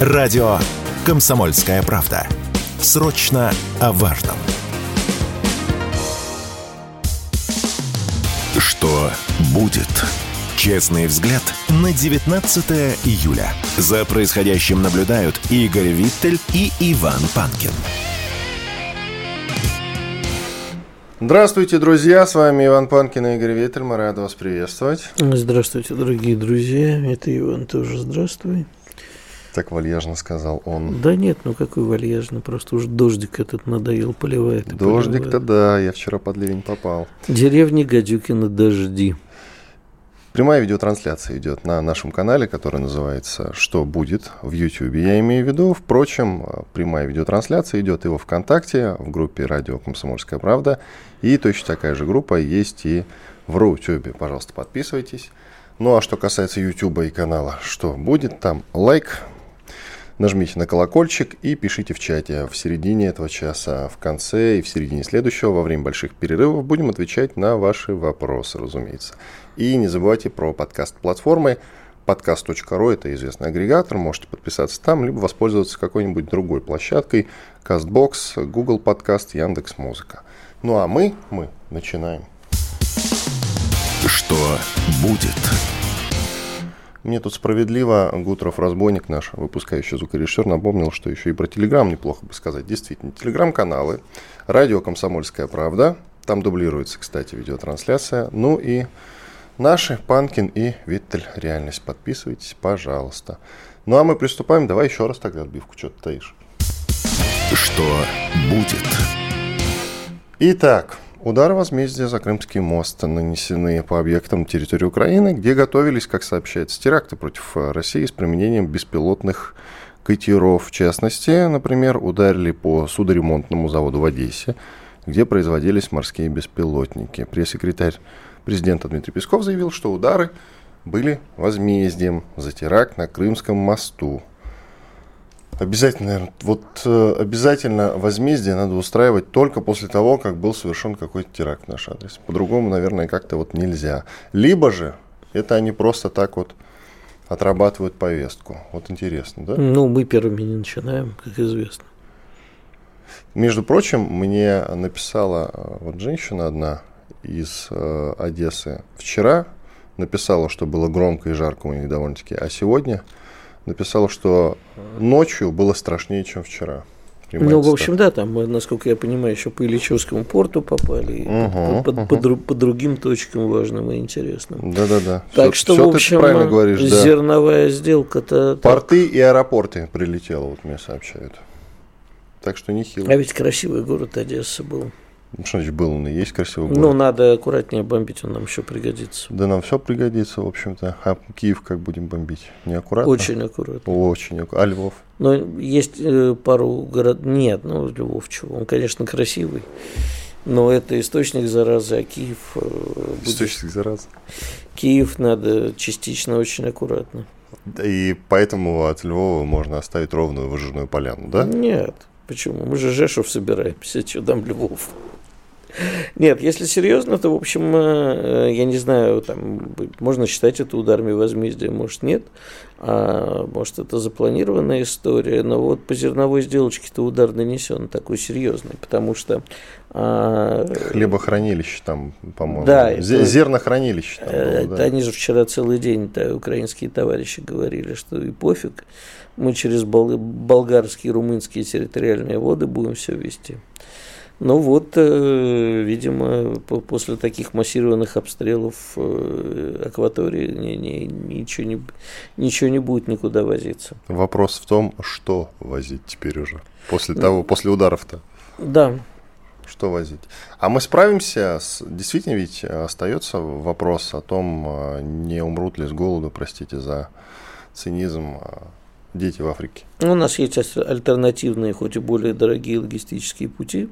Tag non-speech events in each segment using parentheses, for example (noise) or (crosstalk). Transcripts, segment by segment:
Радио «Комсомольская правда». Срочно о важном. Что будет? Честный взгляд на 19 июля. За происходящим наблюдают Игорь Виттель и Иван Панкин. Здравствуйте, друзья! С вами Иван Панкин и Игорь Виттель. Мы рады вас приветствовать. Здравствуйте, дорогие друзья. Это Иван тоже. Здравствуй. Так вальяжно сказал он. Да нет, ну какой вальяжно, просто уж дождик этот надоел, поливает. Дождик-то да, я вчера под ливень попал. Деревни Гадюкина дожди. Прямая видеотрансляция идет на нашем канале, который называется «Что будет?» в YouTube. Я имею в виду, впрочем, прямая видеотрансляция идет и во ВКонтакте, в группе «Радио Комсомольская правда». И точно такая же группа есть и в Рутюбе. Пожалуйста, подписывайтесь. Ну а что касается YouTube и канала «Что будет?» Там лайк, нажмите на колокольчик и пишите в чате. В середине этого часа, в конце и в середине следующего, во время больших перерывов, будем отвечать на ваши вопросы, разумеется. И не забывайте про подкаст-платформы. Подкаст.ру – это известный агрегатор, можете подписаться там, либо воспользоваться какой-нибудь другой площадкой, CastBox, Google Подкаст, Яндекс Музыка. Ну а мы, мы начинаем. Что будет? Мне тут справедливо Гутров Разбойник, наш выпускающий звукорежиссер, напомнил, что еще и про Телеграм неплохо бы сказать. Действительно, Телеграм-каналы, радио «Комсомольская правда», там дублируется, кстати, видеотрансляция. Ну и наши, Панкин и Виттель, реальность. Подписывайтесь, пожалуйста. Ну а мы приступаем. Давай еще раз тогда отбивку, что ты таишь. Что будет? Итак, Удары возмездия за Крымский мост нанесены по объектам территории Украины, где готовились, как сообщается, теракты против России с применением беспилотных катеров. В частности, например, ударили по судоремонтному заводу в Одессе, где производились морские беспилотники. Пресс-секретарь президента Дмитрий Песков заявил, что удары были возмездием за теракт на Крымском мосту. Обязательно, наверное, вот э, обязательно возмездие надо устраивать только после того, как был совершен какой-то теракт в наш адрес. По-другому, наверное, как-то вот нельзя. Либо же это они просто так вот отрабатывают повестку. Вот интересно, да? Ну, мы первыми не начинаем, как известно. Между прочим, мне написала э, вот женщина одна из э, Одессы вчера, написала, что было громко и жарко у них довольно-таки, а сегодня написал, что ночью было страшнее, чем вчера. Ну, в общем, да, там, насколько я понимаю, еще по Ильичевскому порту попали, угу, по, угу. По, по, по другим точкам важным и интересным. Да-да-да. Так все, что, все в общем, правильно говоришь, да. зерновая сделка-то... Порты так. и аэропорты прилетело, вот мне сообщают. Так что нехило. А ведь красивый город Одесса был. Ну, что значит был, он и есть красивый город. Ну, надо аккуратнее бомбить, он нам еще пригодится. Да нам все пригодится, в общем-то. А Киев как будем бомбить? Неаккуратно? Очень аккуратно. Очень аккуратно. А Львов? Ну, есть э, пару городов. Нет, ну, Львов чего? Он, конечно, красивый. Но это источник заразы, а Киев... Э, будет... Источник заразы. Киев надо частично очень аккуратно. И поэтому от Львова можно оставить ровную выжженную поляну, да? Нет. Почему? Мы же Жешев собираемся, что там Львов. Нет, если серьезно, то, в общем, э, я не знаю, там, можно считать это ударами возмездия, может, нет, а может, это запланированная история, но вот по зерновой сделочке-то удар нанесен такой серьезный, потому что... А, Хлебохранилище там, по-моему, да, это, зернохранилище. Там было, это да. Они же вчера целый день, да, украинские товарищи говорили, что и пофиг, мы через бол- болгарские, румынские территориальные воды будем все вести. Ну вот, э, видимо, после таких массированных обстрелов э, акватории ни, ни, ничего, не, ничего не будет никуда возиться. Вопрос в том, что возить теперь уже, после того, после ударов-то. Да. Что возить? А мы справимся с... Действительно ведь остается вопрос о том, а, не умрут ли с голоду, простите за цинизм, а, дети в Африке? У нас есть альтернативные, хоть и более дорогие логистические пути.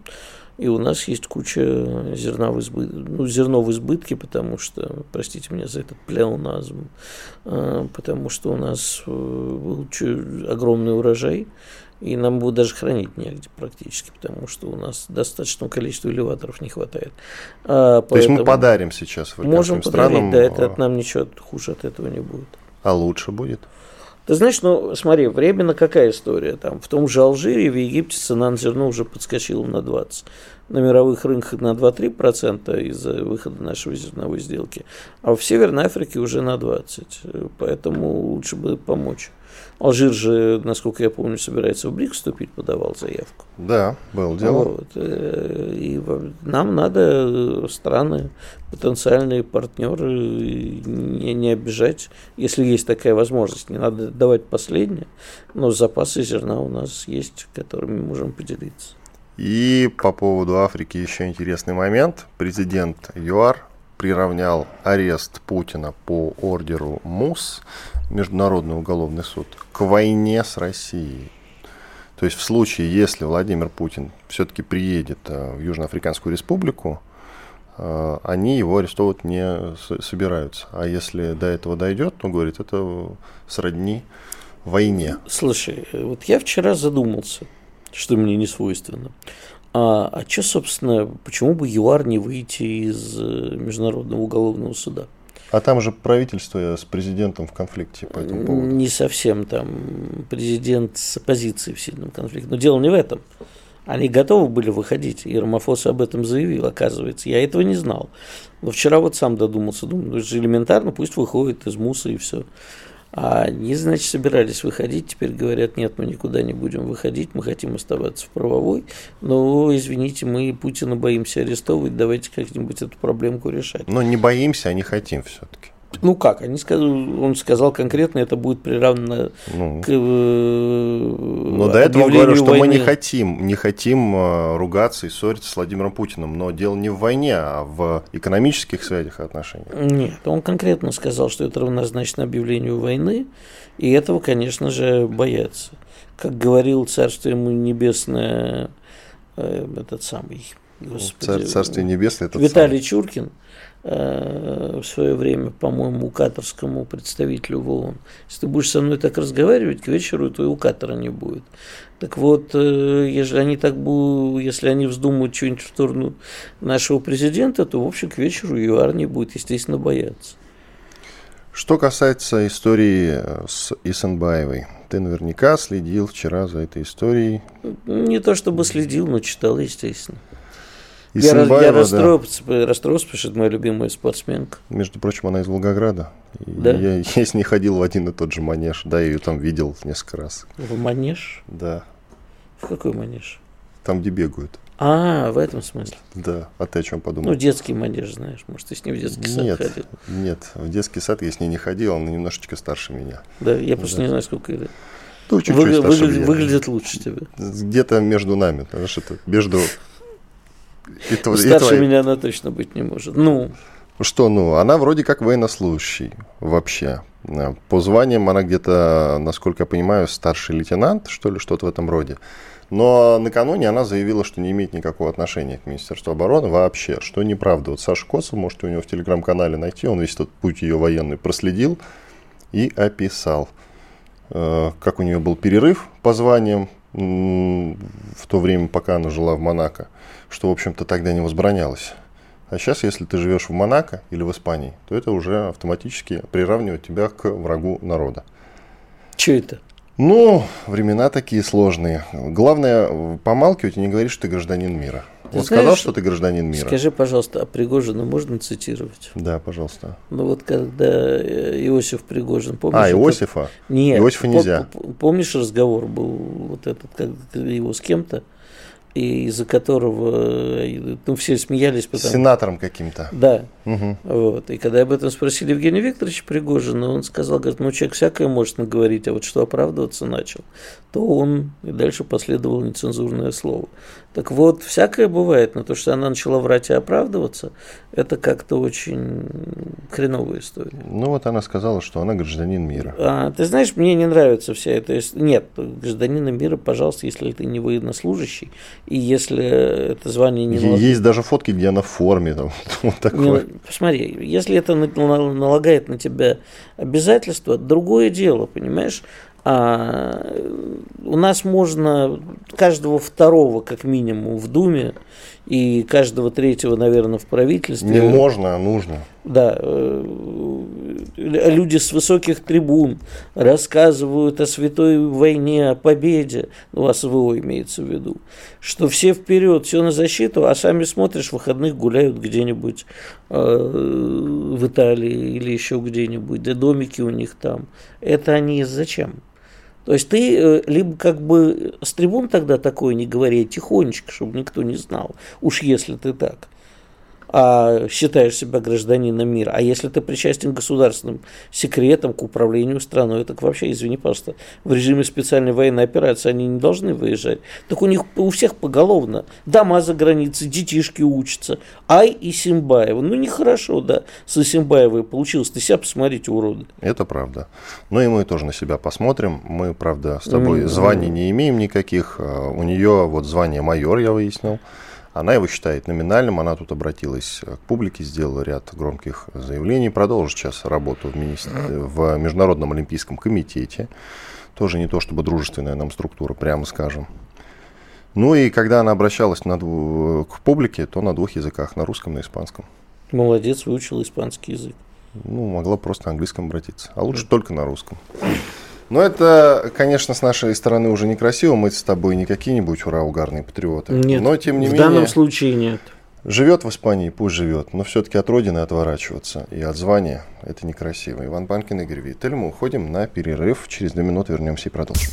И у нас есть куча зерна в избытке, ну, зерно в избытке, потому что, простите меня за этот плеоназм, а, потому что у нас э, был огромный урожай, и нам его даже хранить негде практически, потому что у нас достаточного количества элеваторов не хватает. А, То есть мы подарим сейчас Можем подарить, странам, да, это от нам ничего хуже от этого не будет. А лучше будет? Ты знаешь, ну, смотри, временно какая история? Там, в том же Алжире, в Египте цена на зерно уже подскочила на 20. На мировых рынках на 2-3% из-за выхода нашей зерновой сделки. А в Северной Африке уже на 20. Поэтому лучше бы помочь. Алжир же, насколько я помню, собирается в БРИК вступить, подавал заявку. Да, был дело. Вот. Э, и нам надо э, страны, потенциальные партнеры не, не обижать, если есть такая возможность. Не надо давать последнее, но запасы зерна у нас есть, которыми можем поделиться. И по поводу Африки еще интересный момент. Президент ЮАР приравнял арест Путина по ордеру МУС Международный уголовный суд, к войне с Россией. То есть в случае, если Владимир Путин все-таки приедет э, в Южноафриканскую республику, э, они его арестовывать не собираются. А если до этого дойдет, то, говорит, это сродни войне. Слушай, вот я вчера задумался, что мне не свойственно. А, а что, собственно, почему бы ЮАР не выйти из э, Международного уголовного суда? А там же правительство с президентом в конфликте по этому поводу. Не совсем там президент с оппозицией в сильном конфликте. Но дело не в этом. Они готовы были выходить, и Рамафос об этом заявил, оказывается. Я этого не знал. Но вчера вот сам додумался, думаю, ну, это же элементарно, пусть выходит из МУСа и все. А они, значит, собирались выходить, теперь говорят, нет, мы никуда не будем выходить, мы хотим оставаться в правовой, но, извините, мы Путина боимся арестовывать, давайте как-нибудь эту проблемку решать. Но не боимся, а не хотим все-таки. Ну как, они сказали, он сказал конкретно, это будет приравнено ну, к э, Но до этого говорю, что войны. мы не хотим, не хотим э, ругаться и ссориться с Владимиром Путиным, но дело не в войне, а в экономических связях и отношениях. Нет, он конкретно сказал, что это равнозначно объявлению войны, и этого, конечно же, боятся. Как говорил царство ему небесное, э, этот самый, господи, Царствие небесное, Виталий самый. Чуркин, в свое время, по-моему, катарскому представителю в ООН. Если ты будешь со мной так разговаривать, к вечеру твоего катера не будет. Так вот, э, если они так будут, если они вздумают что-нибудь в сторону нашего президента, то, в общем, к вечеру ЮАР не будет, естественно, бояться. Что касается истории э, с Исенбаевой, ты наверняка следил вчера за этой историей. Не то чтобы следил, но читал, естественно. И я, я расстроился, да. расстроился, потому что это моя любимая спортсменка. Между прочим, она из Волгограда. Да? Я, (laughs) я с ней ходил в один и тот же манеж. Да, я ее там видел несколько раз. В манеж? Да. В какой манеж? Там, где бегают. А, в этом смысле? Да. А ты о чем подумал? Ну, детский манеж, знаешь. Может, ты с ней в детский сад нет, ходил? Нет, в детский сад я с ней не ходил, она немножечко старше меня. Да, я просто да. не знаю, сколько лет. Ну, чуть-чуть Вы, выглядит, выглядит лучше тебя. Где-то между нами, знаешь, это между и тв... Старше и меня она точно быть не может. Ну. Что, ну, она вроде как военнослужащий вообще. По званиям она где-то, насколько я понимаю, старший лейтенант, что ли, что-то в этом роде. Но накануне она заявила, что не имеет никакого отношения к Министерству обороны вообще, что неправда. Вот Саша Косов, можете у него в телеграм-канале найти, он весь этот путь ее военный проследил и описал, э, как у нее был перерыв по званиям в то время, пока она жила в Монако что, в общем-то, тогда не возбранялось. А сейчас, если ты живешь в Монако или в Испании, то это уже автоматически приравнивает тебя к врагу народа. Че это? Ну, времена такие сложные. Главное, помалкивать и не говорить, что ты гражданин мира. Ты вот знаешь, сказал, что ты гражданин мира. Скажи, пожалуйста, а Пригожина можно цитировать? Да, пожалуйста. Ну вот когда э, Иосиф Пригожин, помнишь? А, Иосифа? Это... Нет. Иосифа нельзя. Помнишь разговор был вот этот, как его с кем-то? и из-за которого ну, все смеялись. Потому... Сенатором каким-то. Да. Угу. Вот. И когда об этом спросили Евгения Викторовича Пригожина, он сказал, говорит, ну человек всякое может наговорить, а вот что оправдываться начал, то он и дальше последовало нецензурное слово. Так вот, всякое бывает, но то, что она начала врать и оправдываться, это как-то очень хреновая история. Ну вот она сказала, что она гражданин мира. А, ты знаешь, мне не нравится вся эта Нет, гражданина мира, пожалуйста, если ты не военнослужащий, и если это звание не... Есть налаг... даже фотки, где она в форме. Там, (laughs) вот такое. Не, посмотри, если это налагает на тебя обязательства, другое дело, понимаешь? А, у нас можно каждого второго, как минимум, в Думе и каждого третьего, наверное, в правительстве. Не можно, а нужно. Да, э, люди с высоких трибун рассказывают о святой войне, о победе, ну, о СВО имеется в виду, что все вперед, все на защиту, а сами смотришь, в выходных гуляют где-нибудь э, в Италии или еще где-нибудь, да домики у них там. Это они зачем? То есть ты э, либо как бы с трибун тогда такое не говори, а тихонечко, чтобы никто не знал, уж если ты так а считаешь себя гражданином мира. А если ты причастен к государственным секретам, к управлению страной, так вообще, извини, пожалуйста, в режиме специальной военной операции они не должны выезжать. Так у них у всех поголовно. Дома за границей, детишки учатся. Ай и Симбаева. Ну, нехорошо, да, со Симбаевой получилось. Ты себя посмотрите, уроды. Это правда. Ну, и мы тоже на себя посмотрим. Мы, правда, с тобой mm-hmm. званий не имеем никаких. А у нее вот звание майор, я выяснил. Она его считает номинальным, она тут обратилась к публике, сделала ряд громких заявлений, продолжит сейчас работу в, министр... в Международном Олимпийском комитете. Тоже не то чтобы дружественная нам структура, прямо скажем. Ну и когда она обращалась на дву... к публике, то на двух языках, на русском и на испанском. Молодец, выучил испанский язык. Ну, могла просто на английском обратиться. А лучше только на русском. Но это, конечно, с нашей стороны уже некрасиво. Мы с тобой не какие-нибудь ура угарные патриоты. Нет, но тем не в менее. данном случае нет. Живет в Испании, пусть живет, но все-таки от родины отворачиваться и от звания это некрасиво. Иван Панкин, Игорь Виттель. Мы уходим на перерыв. Через две минуты вернемся и продолжим.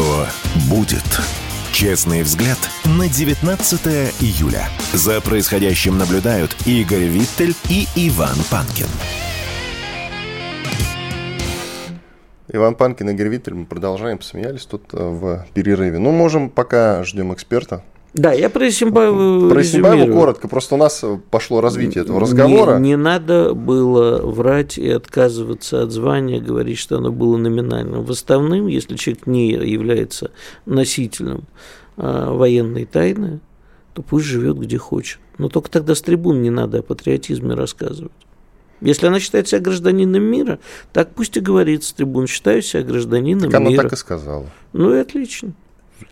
Что будет? Честный взгляд на 19 июля. За происходящим наблюдают Игорь Виттель и Иван Панкин. Иван Панкин Игорь Виттель, мы продолжаем, посмеялись тут э, в перерыве. Ну, можем, пока ждем эксперта, да, я про Исимбаеву Про Исимбаеву коротко, просто у нас пошло развитие этого разговора. Не, не надо было врать и отказываться от звания, говорить, что оно было номинальным. Выставным, если человек не является носителем а, военной тайны, то пусть живет где хочет. Но только тогда с трибун не надо о патриотизме рассказывать. Если она считает себя гражданином мира, так пусть и говорит с трибун, считаю себя гражданином так мира. она так и сказала. Ну и отлично.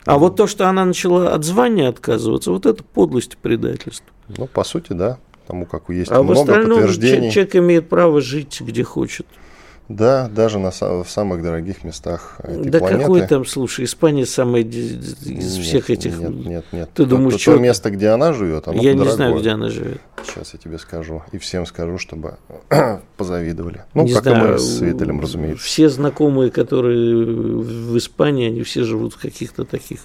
А вот то, что она начала от звания отказываться, вот это подлость и предательство. Ну, по сути, да. Тому как есть а много в остальном подтверждений. человек имеет право жить где хочет. Да, даже на, в самых дорогих местах этой да планеты. какой там, слушай, Испания самая из нет, всех этих... Нет, нет, нет. Ты думаешь, то, что... то место, где она живет, оно Я дорогое. не знаю, где она живет. Сейчас я тебе скажу. И всем скажу, чтобы (clears throat) позавидовали. Ну, не как знаю, и мы с Виталем, разумеется. Все знакомые, которые в Испании, они все живут в каких-то таких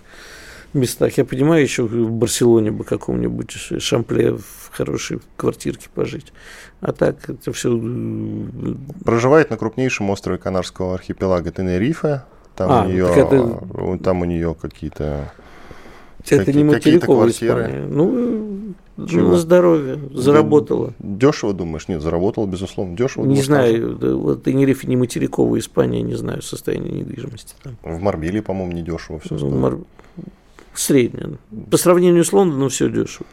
местах. Я понимаю, еще в Барселоне бы каком-нибудь шампле в хорошей квартирке пожить. А так это все... Проживает на крупнейшем острове Канарского архипелага Тенерифе. Там, А, у нее, это- там у нее какие-то... Это какие- не материковая. Испания. Ну, Чего? на здоровье. Заработала. Дешево, думаешь? Нет, заработал, безусловно. Дешево. Не думаешь, знаю, да, вот Тенерифе не материковая Испания, не знаю состояние недвижимости там. В Марбеле, по-моему, не дешево все Ну, стоит. мар- Среднее. По сравнению с Лондоном все дешево.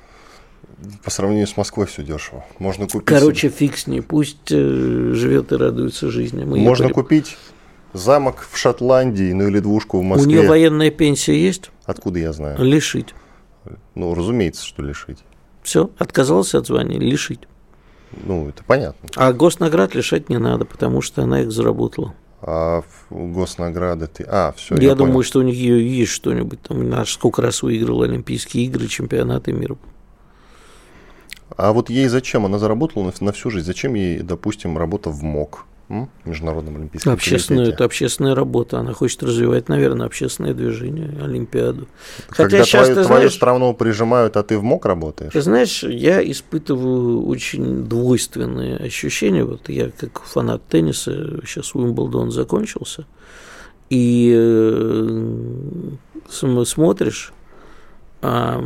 По сравнению с Москвой все дешево. Можно купить. Короче, себе- фиг с ней. Пусть э, живет и радуется жизни. Мы можно ехали. купить замок в Шотландии, ну или двушку в У Москве. нее военная пенсия есть? Откуда я знаю? Лишить. Ну, разумеется, что лишить. Все, отказался от звания, лишить. Ну, это понятно. А госнаград лишать не надо, потому что она их заработала. А госнаграды ты... А, все, я я, думаю, понял. что у нее есть что-нибудь. Там, сколько раз выиграла Олимпийские игры, чемпионаты мира. А вот ей зачем? Она заработала на, на всю жизнь. Зачем ей, допустим, работа в МОК? Международном Олимпийском Общественную, комитете? это общественная работа. Она хочет развивать, наверное, общественное движение, Олимпиаду. Когда Хотя сейчас, твою, ты твою знаешь, страну прижимают, а ты в МОК работаешь? Ты знаешь, я испытываю очень двойственные ощущения. Вот я как фанат тенниса, сейчас Уимблдон закончился, и э, см- смотришь, а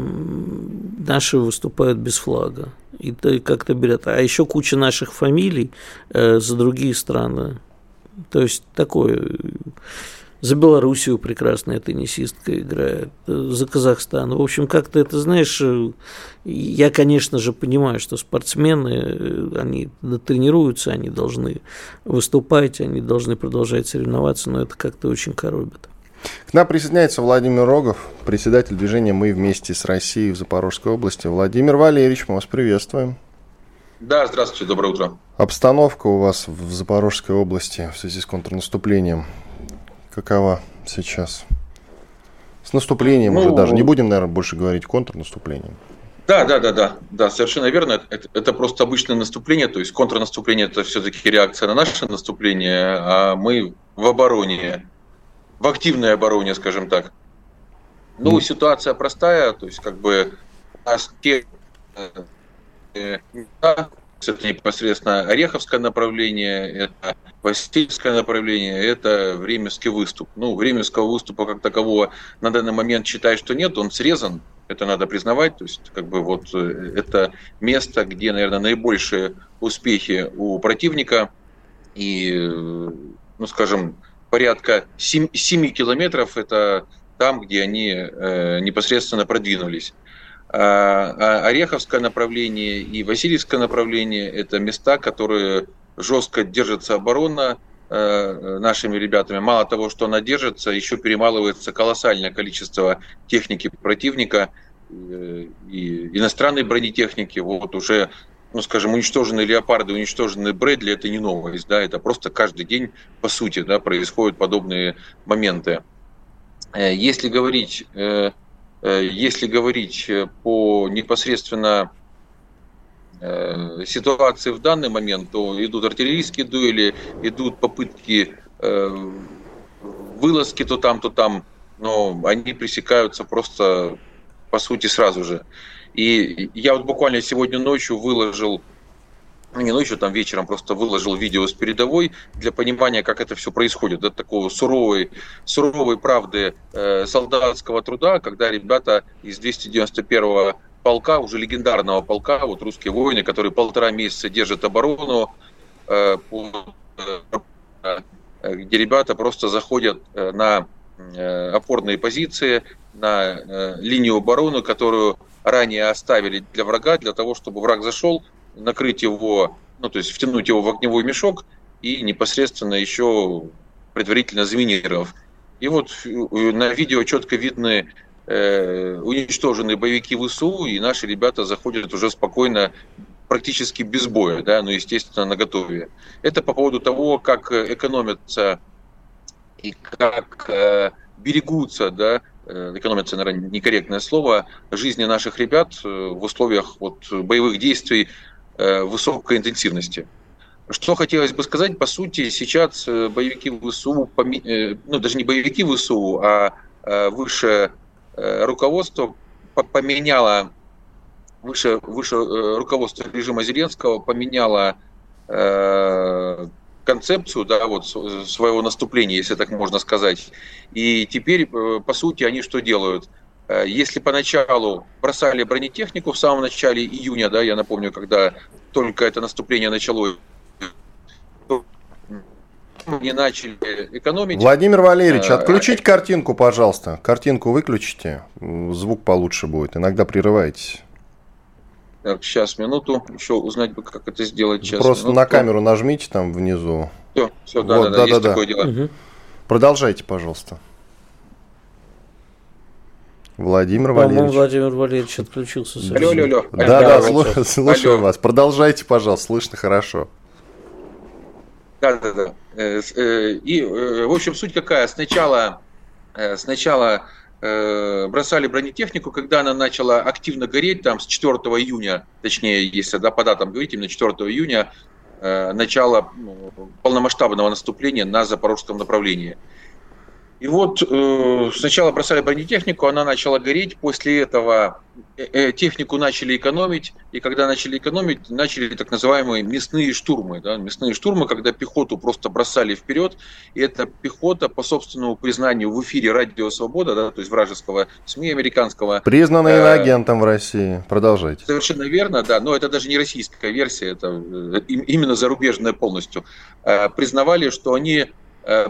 наши выступают без флага. И как-то берет. А еще куча наших фамилий э, за другие страны. То есть такое за Белоруссию прекрасная теннисистка играет, за Казахстан. В общем, как-то это, знаешь, я, конечно же, понимаю, что спортсмены, они тренируются, они должны выступать, они должны продолжать соревноваться, но это как-то очень коробит. К нам присоединяется Владимир Рогов, председатель движения «Мы вместе с Россией» в Запорожской области. Владимир Валерьевич, мы вас приветствуем. Да, здравствуйте, доброе утро. Обстановка у вас в Запорожской области в связи с контрнаступлением какова сейчас? С наступлением ну, уже даже. Не будем, наверное, больше говорить контрнаступлением. Да, да, да, да, да, совершенно верно. Это, это просто обычное наступление, то есть контрнаступление это все-таки реакция на наше наступление, а мы в обороне, в активной обороне, скажем так. Ну, mm. ситуация простая, то есть как бы те э, это непосредственно Ореховское направление, это Васильевское направление, это Временский выступ. Ну, Временского выступа как такового на данный момент считаю, что нет, он срезан, это надо признавать, то есть как бы вот э, это место, где, наверное, наибольшие успехи у противника и, э, ну, скажем, порядка 7, 7 километров это там, где они э, непосредственно продвинулись. А, а Ореховское направление и Васильевское направление – это места, которые жестко держится оборона э, нашими ребятами. Мало того, что она держится, еще перемалывается колоссальное количество техники противника э, и иностранной бронетехники. Вот уже, ну скажем, уничтоженные леопарды, уничтоженные Брэдли – это не новость, да, это просто каждый день, по сути, да, происходят подобные моменты. Э, если говорить Э, если говорить э, по непосредственно э, ситуации в данный момент, то идут артиллерийские дуэли, идут попытки вылазки то там, то там, но они пресекаются просто по сути сразу же. И я вот буквально сегодня ночью выложил ну, не ночью, там вечером просто выложил видео с передовой для понимания, как это все происходит, да, такого суровой, суровой правды э, солдатского труда, когда ребята из 291-го полка, уже легендарного полка, вот русские воины, которые полтора месяца держат оборону, э, э, где ребята просто заходят э, на э, опорные позиции, на линию обороны, которую ранее оставили для врага, для того, чтобы враг зашел, накрыть его, ну, то есть втянуть его в огневой мешок и непосредственно еще предварительно заминировав. И вот э, на видео четко видны э, уничтоженные боевики ВСУ, и наши ребята заходят уже спокойно, практически без боя, да, но, естественно, на готове. Это по поводу того, как экономятся и как э, берегутся, да, э, экономится, наверное, некорректное слово, жизни наших ребят э, в условиях вот, боевых действий Э, высокой интенсивности. Что хотелось бы сказать, по сути, сейчас боевики ВСУ, ну даже не боевики ВСУ, а высшее руководство поменяло, выше, выше руководство режима Зеленского поменяло концепцию да, вот, своего наступления, если так можно сказать. И теперь, по сути, они что делают? Э, если поначалу бросали бронетехнику в самом начале июня, да, я напомню, когда только это наступление началось, не начали экономить. Владимир Валерьевич, отключите а... картинку, пожалуйста. Картинку выключите, звук получше будет. Иногда прерываетесь. Так, сейчас, минуту. Еще узнать бы, как это сделать. Сейчас, Просто минуту. на камеру нажмите там внизу. Все, все, да, вот, да, да, да, есть да, такое дело. Угу. Продолжайте, пожалуйста. Владимир Валерьевич. Владимир Валерьевич отключился. Алло, алло, алло. Да, да, да слушаю вас. Продолжайте, пожалуйста, слышно хорошо. Да, да, да. Э, э, и, э, в общем, суть какая? Сначала, сначала бросали бронетехнику, когда она начала активно гореть, там с 4 июня, точнее, если да, по датам говорить, именно 4 июня, начало ну, полномасштабного наступления на запорожском направлении. И вот э, сначала бросали бронетехнику, она начала гореть, после этого э, э, технику начали экономить, и когда начали экономить, начали так называемые мясные штурмы. Да? Мясные штурмы, когда пехоту просто бросали вперед, и эта пехота, по собственному признанию в эфире «Радио Свобода», да, то есть вражеского СМИ американского... Признанный э, агентом в России. Продолжайте. Совершенно верно, да, но это даже не российская версия, это э, именно зарубежная полностью. Э, признавали, что они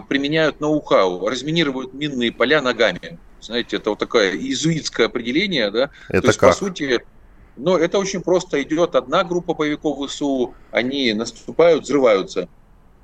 применяют ноу-хау, разминируют минные поля ногами. Знаете, это вот такое иезуитское определение, да? Это То есть, как? по сути, но это очень просто. Идет одна группа боевиков ВСУ, они наступают, взрываются.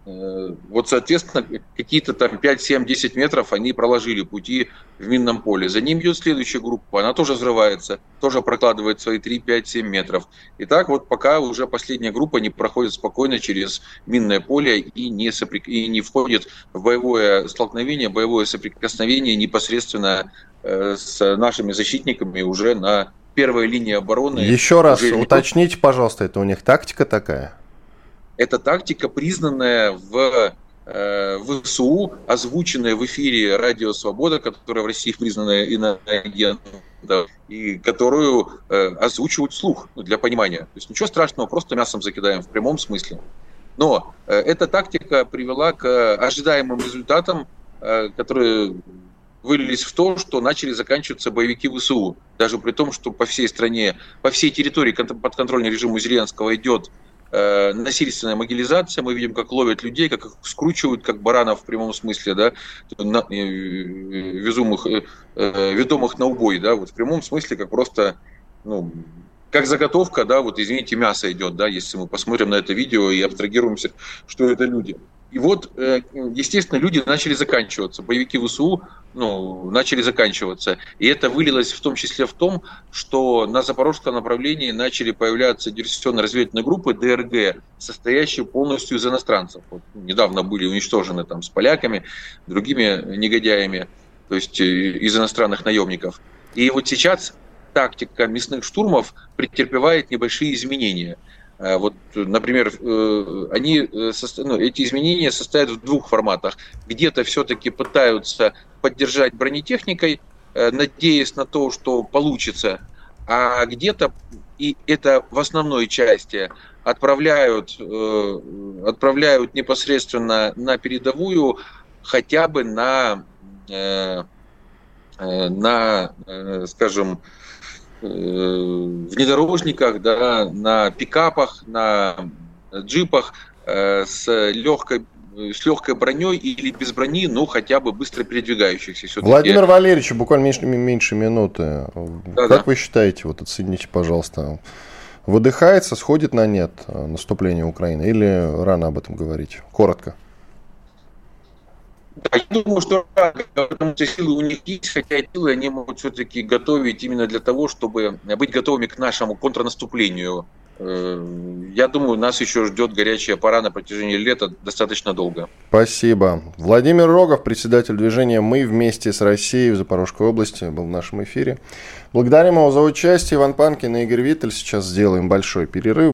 Вот, соответственно, какие-то там 5, 7, 10 метров они проложили пути в минном поле. За ним идет следующая группа, она тоже взрывается, тоже прокладывает свои 3, 5, 7 метров. И так вот пока уже последняя группа не проходит спокойно через минное поле и не, соприк... и не входит в боевое столкновение, боевое соприкосновение непосредственно э, с нашими защитниками уже на первой линии обороны. Еще раз уточните, пожалуйста, это у них тактика такая? Это тактика, признанная в э, ВСУ, озвученная в эфире Радио Свобода, которая в России признана иноагентом, и которую э, озвучивают слух для понимания. То есть ничего страшного, просто мясом закидаем в прямом смысле. Но э, эта тактика привела к ожидаемым результатам, э, которые вылились в то, что начали заканчиваться боевики ВСУ. Даже при том, что по всей стране, по всей территории подконтрольной режиму Зеленского идет Э, насильственная могилизация, мы видим, как ловят людей, как их скручивают, как баранов в прямом смысле, да, на, э, везумых, э, ведомых на убой, да, вот в прямом смысле, как просто, ну, как заготовка, да, вот извините, мясо идет, да, если мы посмотрим на это видео и абстрагируемся, что это люди. И вот, э, естественно, люди начали заканчиваться. Боевики ВСУ ну, начали заканчиваться. И это вылилось в том числе в том, что на запорожском направлении начали появляться диверсионно-разведывательные группы ДРГ, состоящие полностью из иностранцев. Вот недавно были уничтожены там с поляками, другими негодяями, то есть э, из иностранных наемников. И вот сейчас тактика мясных штурмов претерпевает небольшие изменения – Э, вот, например, э, они, э, ну, эти изменения состоят в двух форматах. Где-то все-таки пытаются поддержать бронетехникой, надеясь на то, что получится, а где-то, и это в основной части, отправляют, отправляют непосредственно на передовую хотя бы на, на скажем, внедорожниках, да, на пикапах, на джипах э, с легкой с легкой броней или без брони, но хотя бы быстро передвигающихся. Все-таки... Владимир Валерьевич, буквально меньше, меньше минуты. Да, как да. вы считаете, вот оцените, пожалуйста, выдыхается, сходит на нет э, наступление Украины или рано об этом говорить? Коротко. Да, я думаю, что силы у них есть, хотя силы они могут все-таки готовить именно для того, чтобы быть готовыми к нашему контрнаступлению. Э, я думаю, нас еще ждет горячая пора на протяжении лета достаточно долго. Спасибо. Владимир Рогов, председатель движения «Мы вместе с Россией» в Запорожской области, был в нашем эфире. Благодарим его за участие. Иван Панкин и Игорь Виттель. Сейчас сделаем большой перерыв.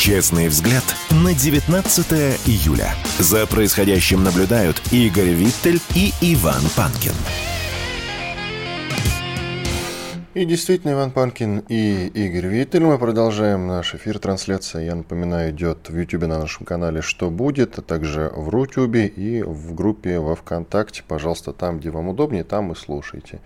Честный взгляд на 19 июля. За происходящим наблюдают Игорь Виттель и Иван Панкин. И действительно, Иван Панкин и Игорь Виттель. Мы продолжаем наш эфир. Трансляция, я напоминаю, идет в YouTube на нашем канале «Что будет», а также в Рутюбе и в группе во Вконтакте. Пожалуйста, там, где вам удобнее, там и слушайте.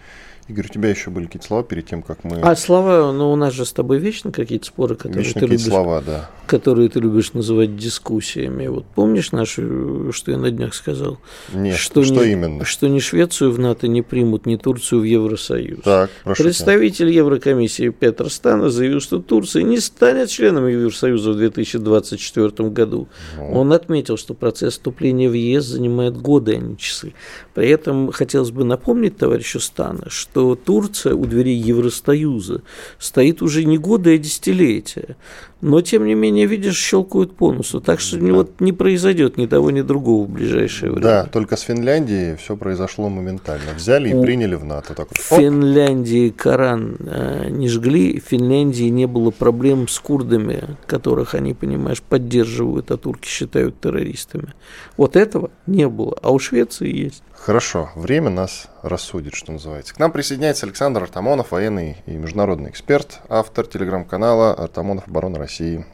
Игорь, у тебя еще были какие-то слова перед тем, как мы... А слова, ну у нас же с тобой вечно какие-то споры, которые вечно ты любишь, слова, да. которые ты любишь называть дискуссиями. Вот помнишь нашу, что я на днях сказал? Нет, что, что не, именно? Что ни Швецию в НАТО не примут, ни Турцию в Евросоюз. Так, прошу Представитель Еврокомиссии Петр Стана заявил, что Турция не станет членом Евросоюза в 2024 году. Он отметил, что процесс вступления в ЕС занимает годы, а не часы. При этом хотелось бы напомнить товарищу Стана, что Турция у дверей Евросоюза стоит уже не годы, а десятилетия. Но, тем не менее, видишь, щелкают по носу. Так что да. вот не произойдет ни того, ни другого в ближайшее время. Да, только с Финляндией все произошло моментально. Взяли и у приняли в НАТО. Так вот. Финляндии Коран э, не жгли, в Финляндии не было проблем с курдами, которых они, понимаешь, поддерживают, а турки считают террористами. Вот этого не было, а у Швеции есть. Хорошо, время нас рассудит, что называется. К нам присоединяется Александр Артамонов, военный и международный эксперт, автор телеграм-канала «Артамонов оборона России».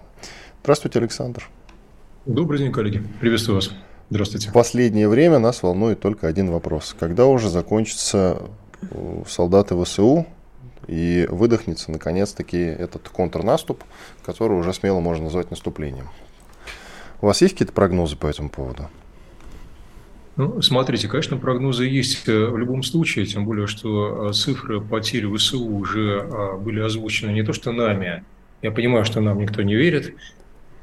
Здравствуйте, Александр. Добрый день, коллеги. Приветствую вас. Здравствуйте. В последнее время нас волнует только один вопрос. Когда уже закончатся э, солдаты ВСУ и выдохнется наконец-таки этот контрнаступ, который уже смело можно назвать наступлением? У вас есть какие-то прогнозы по этому поводу? Ну, смотрите, конечно, прогнозы есть э, в любом случае, тем более, что э, цифры потерь ВСУ уже а, были озвучены не то что нами, я понимаю, что нам никто не верит,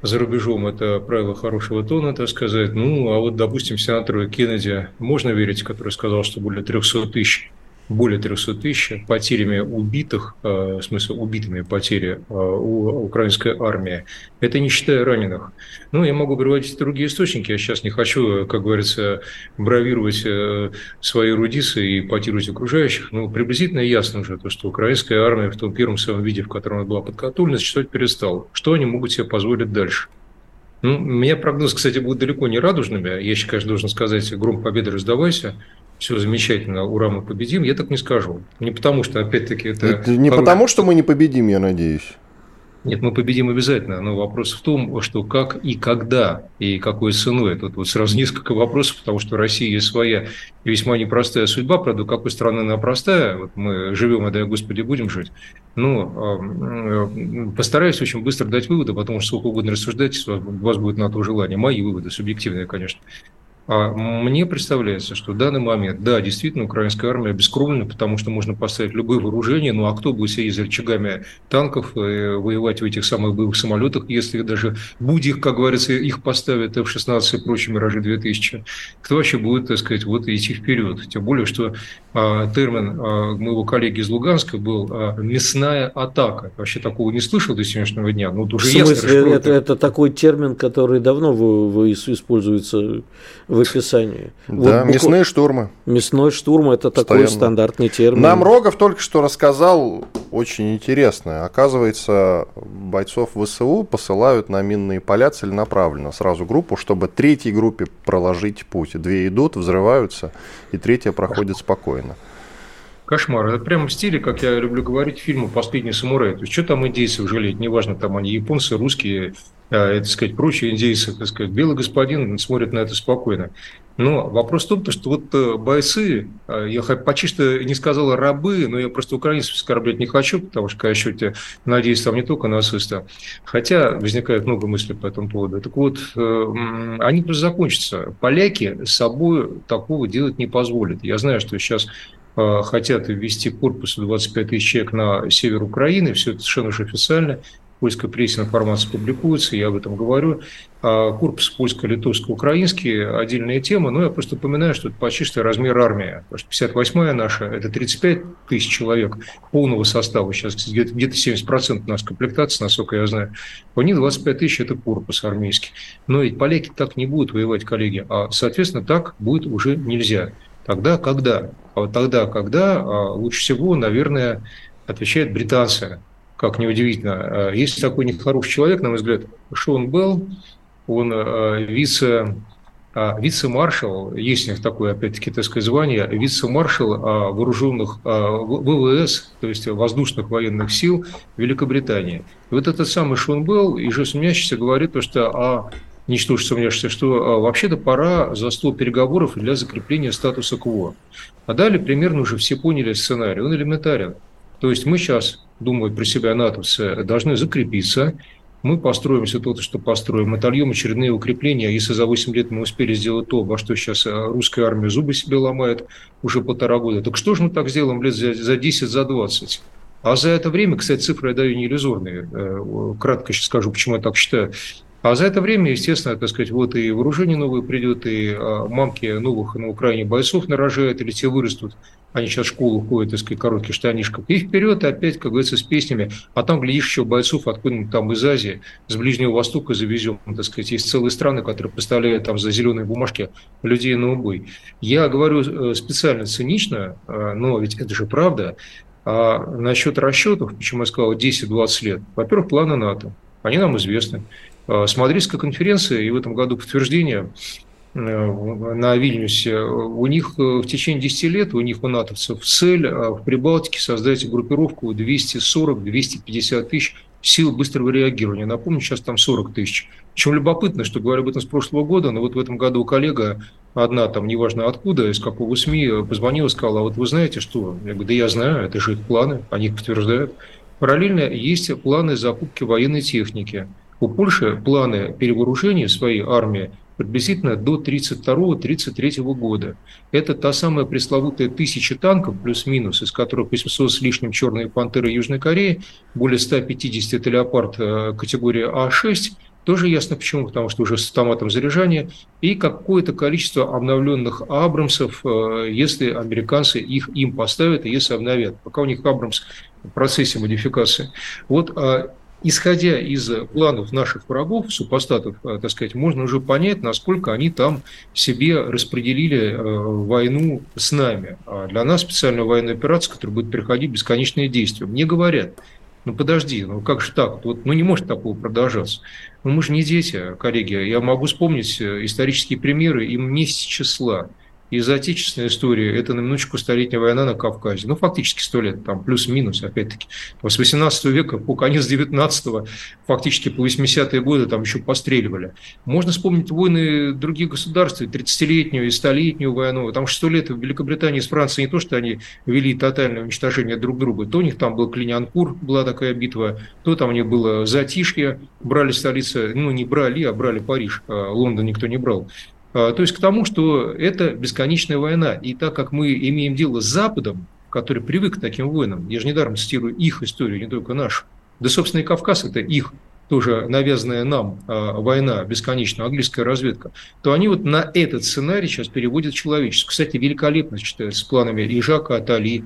за рубежом это правило хорошего тона, так сказать. Ну, а вот, допустим, сенатору Кеннеди можно верить, который сказал, что более 300 тысяч более 300 тысяч потерями убитых, э, в смысле убитыми потери э, у украинской армии. Это не считая раненых. Ну, я могу приводить другие источники. Я сейчас не хочу, как говорится, бравировать э, свои рудисы и потировать окружающих. Но приблизительно ясно уже, то, что украинская армия в том первом своем виде, в котором она была подготовлена, существовать перестала. Что они могут себе позволить дальше? Ну, у меня прогноз, кстати, будет далеко не радужными. Я еще, конечно, должен сказать, гром победы раздавайся все замечательно, ура, мы победим, я так не скажу. Не потому, что, опять-таки, это... это не хороший... потому, что мы не победим, я надеюсь. Нет, мы победим обязательно, но вопрос в том, что как и когда, и какой ценой. Тут вот сразу несколько вопросов, потому что Россия есть своя весьма непростая судьба. Правда, какой страны она простая? Вот мы живем, и дай Господи, будем жить. Но э, постараюсь очень быстро дать выводы, потому что сколько угодно рассуждать, у вас будет на то желание. Мои выводы, субъективные, конечно. А мне представляется, что в данный момент, да, действительно, украинская армия обескровлена, потому что можно поставить любые вооружения, ну а кто будет сидеть за рычагами танков, э, воевать в этих самых боевых самолетах, если даже будь как говорится, их поставят F-16 и прочие Миражи 2000, кто вообще будет, так сказать, вот идти вперед? Тем более, что а, термин а, моего коллеги из Луганска был а, «мясная атака». Вообще такого не слышал до сегодняшнего дня. Ну, уже в смысле, ясно, это, это такой термин, который давно вы, вы используется в описании. Да, вот, мясные штурмы. Мясной штурм – это Постоянно. такой стандартный термин. Нам Рогов только что рассказал очень интересное. Оказывается, бойцов ВСУ посылают на минные поля целенаправленно, сразу группу, чтобы третьей группе проложить путь. Две идут, взрываются, и третья проходит спокойно. Кошмар. Это прямо в стиле, как я люблю говорить, фильма «Последний самурай». То есть, что там индейцев жалеть? Неважно, там они японцы, русские, а, так сказать, прочие индейцы, так сказать. Белый господин смотрит на это спокойно. Но вопрос в том, что вот э, бойцы, а, я почти что не сказал рабы, но я просто украинцев оскорблять не хочу, потому что, конечно, я надеюсь, там не только нацисты. Хотя возникает много мыслей по этому поводу. Так вот, э, они просто закончатся. Поляки с собой такого делать не позволят. Я знаю, что сейчас Э, хотят ввести корпус 25 тысяч человек на север Украины, все это совершенно уж официально, польской прессе информация публикуется, я об этом говорю. А корпус польско-литовско-украинский – отдельная тема, но я просто упоминаю, что это почти что размер армии. Потому что 58-я наша – это 35 тысяч человек полного состава. Сейчас где-то, где-то 70% у нас комплектация, насколько я знаю. У них 25 тысяч – это корпус армейский. Но ведь поляки так не будут воевать, коллеги. А, соответственно, так будет уже нельзя. Тогда когда? А вот тогда, когда а, лучше всего, наверное, отвечают британцы. Как неудивительно. А, есть такой нехороший человек, на мой взгляд, Шон Белл, он вице вице-маршал, есть у них такое, опять-таки, так звание, вице-маршал вооруженных ВВС, то есть воздушных военных сил Великобритании. И вот этот самый Шон Белл, ежесмеящийся, говорит, то, что а, ничтоже сомневаешься, что а, вообще-то пора за стол переговоров для закрепления статуса КВО. А далее примерно уже все поняли сценарий. Он элементарен. То есть мы сейчас, думаю, при себя натовцы, должны закрепиться, мы построим все то, что построим, отольем очередные укрепления. Если за 8 лет мы успели сделать то, во что сейчас а, русская армия зубы себе ломает уже полтора года, так что же мы так сделаем лет за, за 10, за 20? А за это время, кстати, цифры я даю не иллюзорные, э, кратко сейчас скажу, почему я так считаю. А за это время, естественно, так сказать, вот и вооружение новое придет, и а, мамки новых на Украине бойцов нарожают, или те вырастут, они сейчас в школу ходят, так сказать, коротких штанишках. И вперед опять, как говорится, с песнями. А там, глядишь, еще бойцов откуда-нибудь там из Азии, с Ближнего Востока завезем, так сказать. Есть целые страны, которые поставляют там за зеленые бумажки людей на убой. Я говорю э, специально цинично, э, но ведь это же правда. А насчет расчетов, почему я сказал 10-20 лет, во-первых, планы НАТО, они нам известны. А, с Мадридской конференции, и в этом году подтверждение э, на Вильнюсе, у них э, в течение 10 лет, у них у натовцев цель в Прибалтике создать группировку 240-250 тысяч сил быстрого реагирования. Напомню, сейчас там 40 тысяч. Причем любопытно, что говорю об этом с прошлого года, но вот в этом году коллега одна там, неважно откуда, из какого СМИ, позвонила, сказала, а вот вы знаете что? Я говорю, да я знаю, это же их планы, они их подтверждают. Параллельно есть планы закупки военной техники. У Польши планы перевооружения своей армии приблизительно до 1932-1933 года. Это та самая пресловутая тысяча танков, плюс-минус, из которых 800 с лишним черные пантеры Южной Кореи, более 150 это леопард э, категории А6, тоже ясно почему, потому что уже с автоматом заряжания, и какое-то количество обновленных Абрамсов, э, если американцы их им поставят и если обновят. Пока у них Абрамс в процессе модификации. Вот а исходя из планов наших врагов, супостатов, э, так сказать, можно уже понять, насколько они там себе распределили э, войну с нами. А для нас специальная военная операция, которая будет приходить бесконечные действия. Мне говорят, ну подожди, ну как же так? Вот, ну не может такого продолжаться. Ну мы же не дети, коллеги. Я могу вспомнить э, исторические примеры, им не с числа из отечественной истории это на минуточку столетняя война на Кавказе. Ну, фактически сто лет, там плюс-минус, опять-таки. С 18 века по конец 19-го, фактически по 80-е годы там еще постреливали. Можно вспомнить войны других государств, 30-летнюю и 100-летнюю войну. Там 6 лет в Великобритании с Францией не то, что они вели тотальное уничтожение друг друга, то у них там был Клинянкур, была такая битва, то там у них было Затишье, брали столицы, ну, не брали, а брали Париж, а Лондон никто не брал. А, то есть к тому, что это бесконечная война. И так как мы имеем дело с Западом, который привык к таким войнам, я же недаром цитирую их историю, не только нашу, да, собственно, и Кавказ – это их тоже навязанная нам а, война, бесконечная английская разведка, то они вот на этот сценарий сейчас переводят человечество. Кстати, великолепно читается с планами и Жака Атали,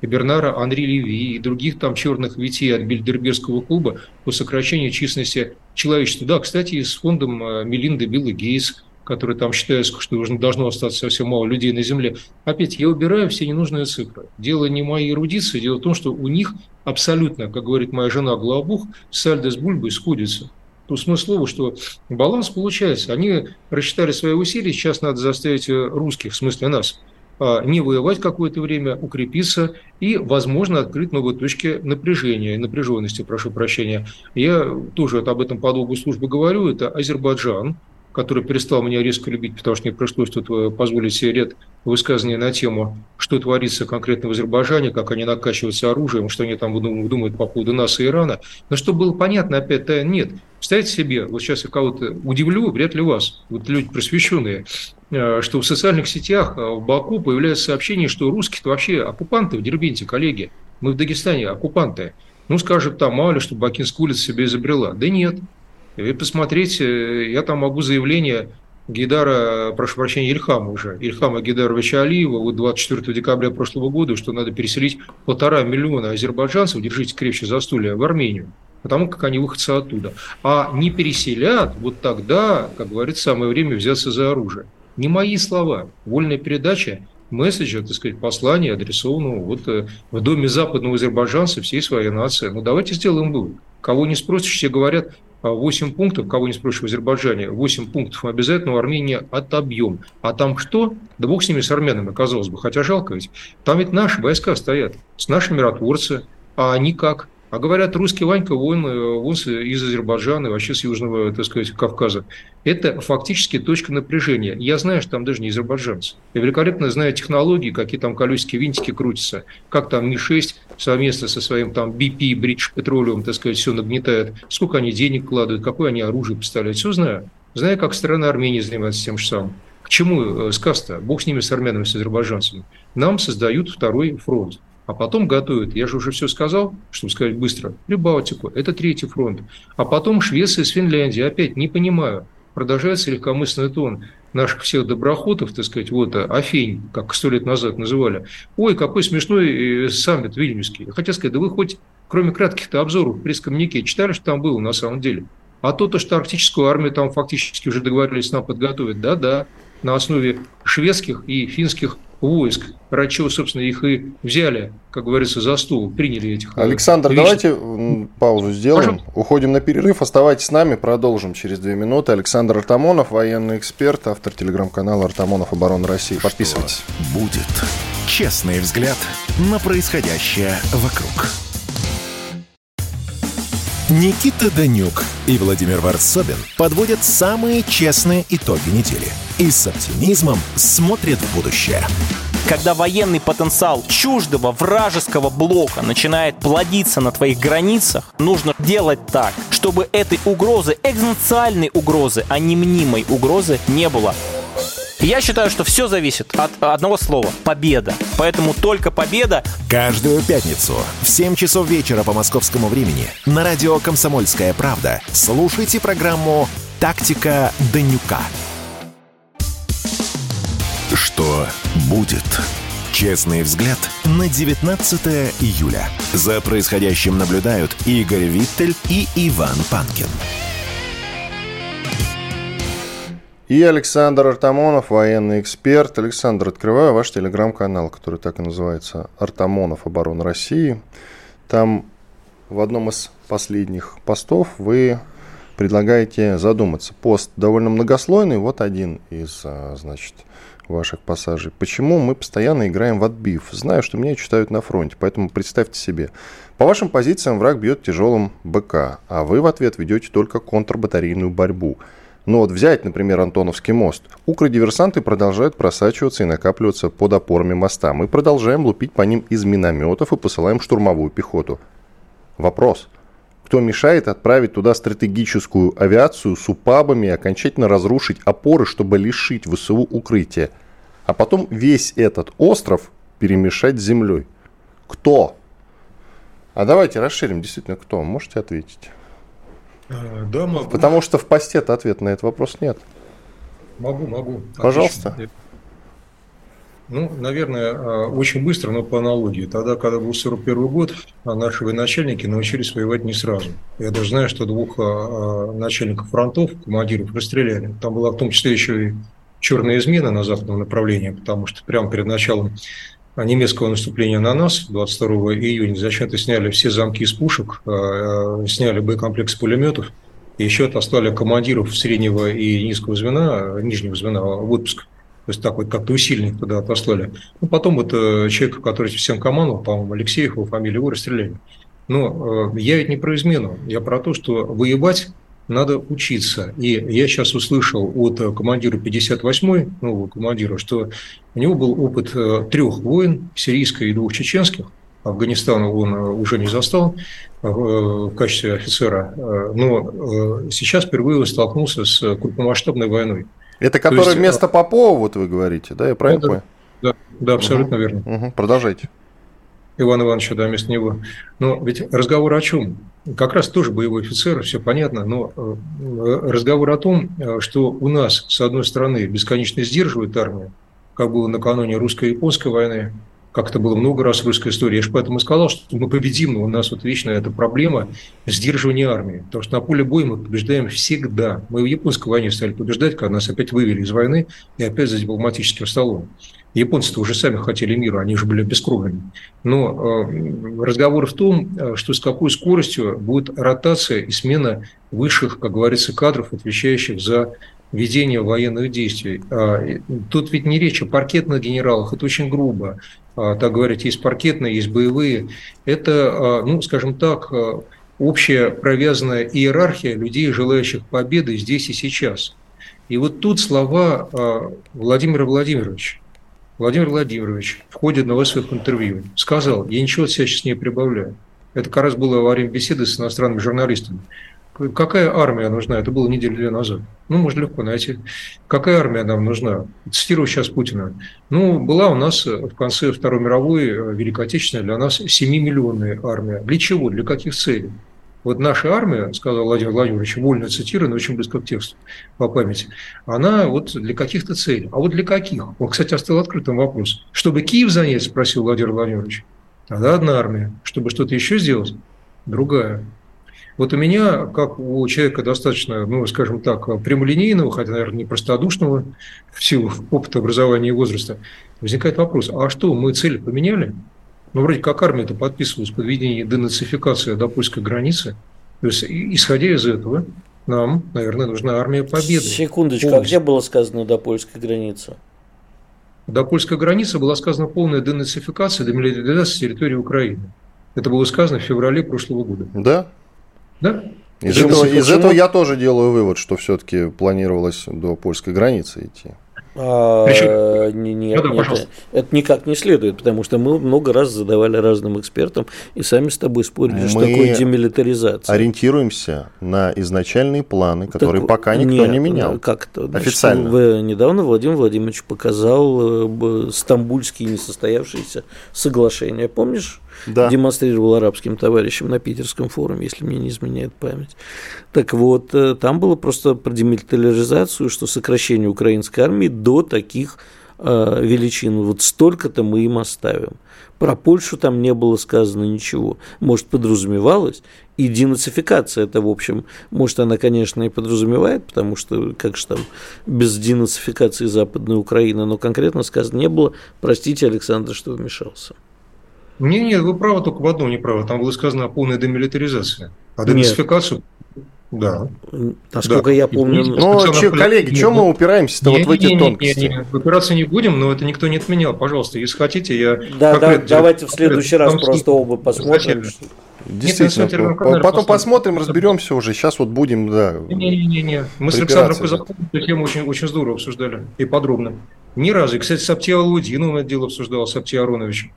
и Бернара Анри Леви, и других там черных витей от Бильдербергского клуба по сокращению численности человечества. Да, кстати, с фондом а, Мелинды Билла Гейтс – которые там считаются, что должно остаться совсем мало людей на Земле. Опять, я убираю все ненужные цифры. Дело не моей эрудиции, дело в том, что у них абсолютно, как говорит моя жена Глобух, сальдо с бульбой сходится. То смыслово, что баланс получается. Они рассчитали свои усилия, сейчас надо заставить русских, в смысле нас, а, не воевать какое-то время, укрепиться и, возможно, открыть новые точки напряжения, напряженности, прошу прощения. Я тоже об этом по долгу службы говорю. Это Азербайджан, который перестал меня резко любить, потому что мне пришлось тут э, позволить себе ряд высказаний на тему, что творится конкретно в Азербайджане, как они накачиваются оружием, что они там думают по поводу нас и Ирана. Но чтобы было понятно, опять-то нет. Представьте себе, вот сейчас я кого-то удивлю, вряд ли вас, вот люди просвещенные, э, что в социальных сетях э, в Баку появляется сообщение, что русские-то вообще оккупанты в Дербенте, коллеги. Мы в Дагестане оккупанты. Ну, скажут там, мало ли, что Бакинская улица себе изобрела. Да нет, и посмотрите, я там могу заявление Гидара, прошу прощения, Ильхама уже, Ильхама Гидаровича Алиева вот 24 декабря прошлого года, что надо переселить полтора миллиона азербайджанцев, держите крепче за стулья, в Армению, потому как они выходцы оттуда. А не переселят, вот тогда, как говорится, самое время взяться за оружие. Не мои слова. Вольная передача месседжа, так сказать, послания, адресованного вот э, в доме западного азербайджанца всей своей нации. Ну, давайте сделаем вывод. Кого не спросишь, все говорят, 8 пунктов, кого не спросишь в Азербайджане, 8 пунктов мы обязательно в Армении отобьем. А там что? Да бог с ними, с армянами, казалось бы. Хотя жалко ведь. Там ведь наши войска стоят, с нашими миротворцы. А они как? А говорят, русский Ванька, он, э, он из Азербайджана вообще с Южного, так сказать, Кавказа. Это фактически точка напряжения. Я знаю, что там даже не азербайджанцы. Я великолепно знаю технологии, какие там колесики, винтики крутятся, как там Ми-6 совместно со своим там BP, British Petroleum, так сказать, все нагнетает, сколько они денег кладут, какое они оружие поставляют. Все знаю. Знаю, как страна Армении занимается тем же самым. К чему э, сказ-то? Бог с ними, с армянами, с азербайджанцами. Нам создают второй фронт. А потом готовят, я же уже все сказал, чтобы сказать быстро, Прибалтику, это третий фронт, а потом Швеция с Финляндией, опять не понимаю, продолжается легкомысленный тон наших всех доброходов, так сказать, вот Афень, как сто лет назад называли. Ой, какой смешной э, саммит вильнюсский. Я сказать, да вы хоть, кроме кратких-то обзоров в пресс-коммунике, читали, что там было на самом деле? А то, то, что арктическую армию там фактически уже договорились нам подготовить, да-да, на основе шведских и финских войск, ради чего, собственно, их и взяли, как говорится, за стол, приняли этих... Э, Александр, вещи. давайте паузу сделаем, Пожалуйста. уходим на перерыв, оставайтесь с нами, продолжим через две минуты. Александр Артамонов, военный эксперт, автор телеграм-канала Артамонов обороны России. Подписывайтесь. Что будет честный взгляд на происходящее вокруг. Никита Данюк и Владимир Варсобин подводят самые честные итоги недели и с оптимизмом смотрят в будущее. Когда военный потенциал чуждого вражеского блока начинает плодиться на твоих границах, нужно делать так, чтобы этой угрозы, экзистенциальной угрозы, а не мнимой угрозы не было. Я считаю, что все зависит от одного слова – победа. Поэтому только победа. Каждую пятницу в 7 часов вечера по московскому времени на радио «Комсомольская правда» слушайте программу «Тактика Данюка». Что будет? Честный взгляд на 19 июля. За происходящим наблюдают Игорь Виттель и Иван Панкин. И Александр Артамонов, военный эксперт. Александр, открываю ваш телеграм-канал, который так и называется «Артамонов. Оборона России». Там в одном из последних постов вы предлагаете задуматься. Пост довольно многослойный, вот один из, а, значит, ваших пассажей. Почему мы постоянно играем в отбив? Знаю, что меня читают на фронте, поэтому представьте себе. По вашим позициям враг бьет тяжелым БК, а вы в ответ ведете только контрбатарейную борьбу – но вот взять, например, Антоновский мост. Укродиверсанты продолжают просачиваться и накапливаться под опорами моста. Мы продолжаем лупить по ним из минометов и посылаем штурмовую пехоту. Вопрос. Кто мешает отправить туда стратегическую авиацию с упабами и окончательно разрушить опоры, чтобы лишить ВСУ укрытия? А потом весь этот остров перемешать с землей. Кто? А давайте расширим, действительно, кто? Можете ответить? Э, да, могу. Потому что в посте-то ответа на этот вопрос нет. Могу, могу. Пожалуйста. Отлично. Ну, наверное, э, очень быстро, но по аналогии. Тогда, когда был 41 год, а наши военачальники научились воевать не сразу. Я даже знаю, что двух э, начальников фронтов, командиров, расстреляли. Там была в том числе еще и черная измена на западном направлении, потому что прямо перед началом немецкого наступления на нас 22 июня зачем-то сняли все замки из пушек, а, а, сняли боекомплекс пулеметов, и еще отослали командиров среднего и низкого звена, нижнего звена в отпуск. То есть так вот как-то усиленно туда отослали. Ну, потом вот э, человек, который всем командовал, по-моему, Алексеев, его фамилия, его расстреляли. Но э, я ведь не про измену, я про то, что воевать надо учиться. И я сейчас услышал от э, командира 58-й, нового командира, что у него был опыт э, трех войн, сирийской и двух чеченских. Афганистана он э, уже не застал в качестве офицера, но сейчас впервые столкнулся с крупномасштабной войной. Это которая есть, вместо Попова, вот вы говорите, да, я правильно да, понял? Да, да, абсолютно угу, верно. Угу, продолжайте. Иван Ивановича, да, вместо него. Но ведь разговор о чем? Как раз тоже боевой офицер, все понятно, но э, разговор о том, э, что у нас, с одной стороны, бесконечно сдерживает армию, как было накануне русско-японской войны, как это было много раз в русской истории. Я же поэтому и сказал, что мы победим, но у нас вот вечно эта проблема сдерживания армии. Потому что на поле боя мы побеждаем всегда. Мы в японской войне стали побеждать, когда нас опять вывели из войны и опять за дипломатическим столом. Японцы-то уже сами хотели мира, они же были бескровными. Но э, разговор в том, э, что с какой скоростью будет ротация и смена высших, как говорится, кадров, отвечающих за ведение военных действий. А, тут ведь не речь о паркетных генералах, это очень грубо. А, так говорят, есть паркетные, есть боевые. Это, а, ну, скажем так, общая провязанная иерархия людей, желающих победы здесь и сейчас. И вот тут слова Владимира Владимировича. Владимир Владимирович в ходе одного из своих интервью сказал, я ничего от себя сейчас не прибавляю. Это как раз было во время беседы с иностранными журналистами. Какая армия нужна? Это было неделю назад. Ну, можно легко найти. Какая армия нам нужна? Цитирую сейчас Путина. Ну, была у нас в конце Второй мировой э, Великой Отечественной для нас 7-миллионная армия. Для чего? Для каких целей? Вот наша армия, сказал Владимир Владимирович, вольно цитирую, но очень близко к тексту по памяти, она вот для каких-то целей. А вот для каких? Он, кстати, оставил открытым вопрос. Чтобы Киев занять, спросил Владимир Владимирович, тогда одна армия. Чтобы что-то еще сделать, другая. Вот у меня, как у человека достаточно, ну, скажем так, прямолинейного, хотя, наверное, не простодушного, в силу опыта образования и возраста, возникает вопрос, а что, мы цели поменяли? Ну, вроде как армия-то подписывалась под введение денацификации до польской границы. То есть, исходя из этого, нам, наверное, нужна армия победы. Секундочку, а Полностью. а где было сказано до польской границы? До польской границы была сказана полная денацификация, демилитаризация территории Украины. Это было сказано в феврале прошлого года. Да? Да. Из, этого, из этого я тоже делаю вывод, что все-таки планировалось до польской границы идти. А, нет, ну, да, нет, это никак не следует, потому что мы много раз задавали разным экспертам и сами с тобой спорили, мы что такое демилитаризация. ориентируемся на изначальные планы, которые так, пока никто нет, не менял. Как это? Официально. Вы, недавно Владимир Владимирович показал э, стамбульские несостоявшиеся соглашения, помнишь? Да. демонстрировал арабским товарищам на Питерском форуме, если мне не изменяет память. Так вот, э, там было просто про демилитаризацию, что сокращение украинской армии до таких э, величин. Вот столько-то мы им оставим. Про Польшу там не было сказано ничего. Может, подразумевалось. И денацификация это, в общем, может, она, конечно, и подразумевает, потому что, как же там, без денацификации Западной Украины, но конкретно сказано не было. Простите, Александр, что вмешался. Не, нет, вы правы только в одном не правы. Там было сказано о полной демилитаризации. А денацификацию да. Насколько да. я помню. Ну, че, коллеги, чем мы упираемся-то вот в эти тонкости? Не, не, не, упираться не будем, но это никто не отменял. Пожалуйста, если хотите, я... Да, да давайте в следующий раз просто оба посмотрим. Действительно. Нет, потом посмотрим, разберемся уже. Сейчас вот будем, да. Не-не-не. Мы с Александром Казаковым эту тему очень, очень здорово обсуждали и подробно. Ни разу. И, кстати, с Аптиалудиновым это дело обсуждал, с Апти Ароновичем.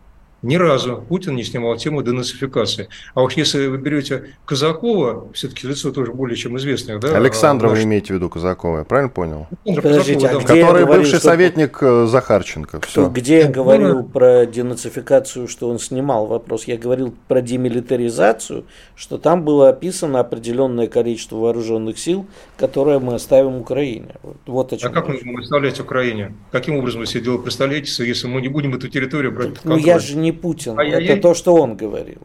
Ни разу Путин не снимал тему денацификации. А уж если вы берете Казакова, все-таки лицо тоже более чем известное, да? Александра а, вы имеете в виду Казакова, я правильно понял? Подождите, Казакова, а да. Который говорил, бывший что... советник э, Захарченко. Все. Где я говорил ну, про денацификацию, что он снимал вопрос? Я говорил про демилитаризацию, что там было описано определенное количество вооруженных сил, которое мы оставим Украине. Вот, вот о чем а как мы будем оставлять Украине? Каким образом вы себе дело представляете, если мы не будем эту территорию брать под контроль? Ну я же не Путин, а это я... то, что он говорил.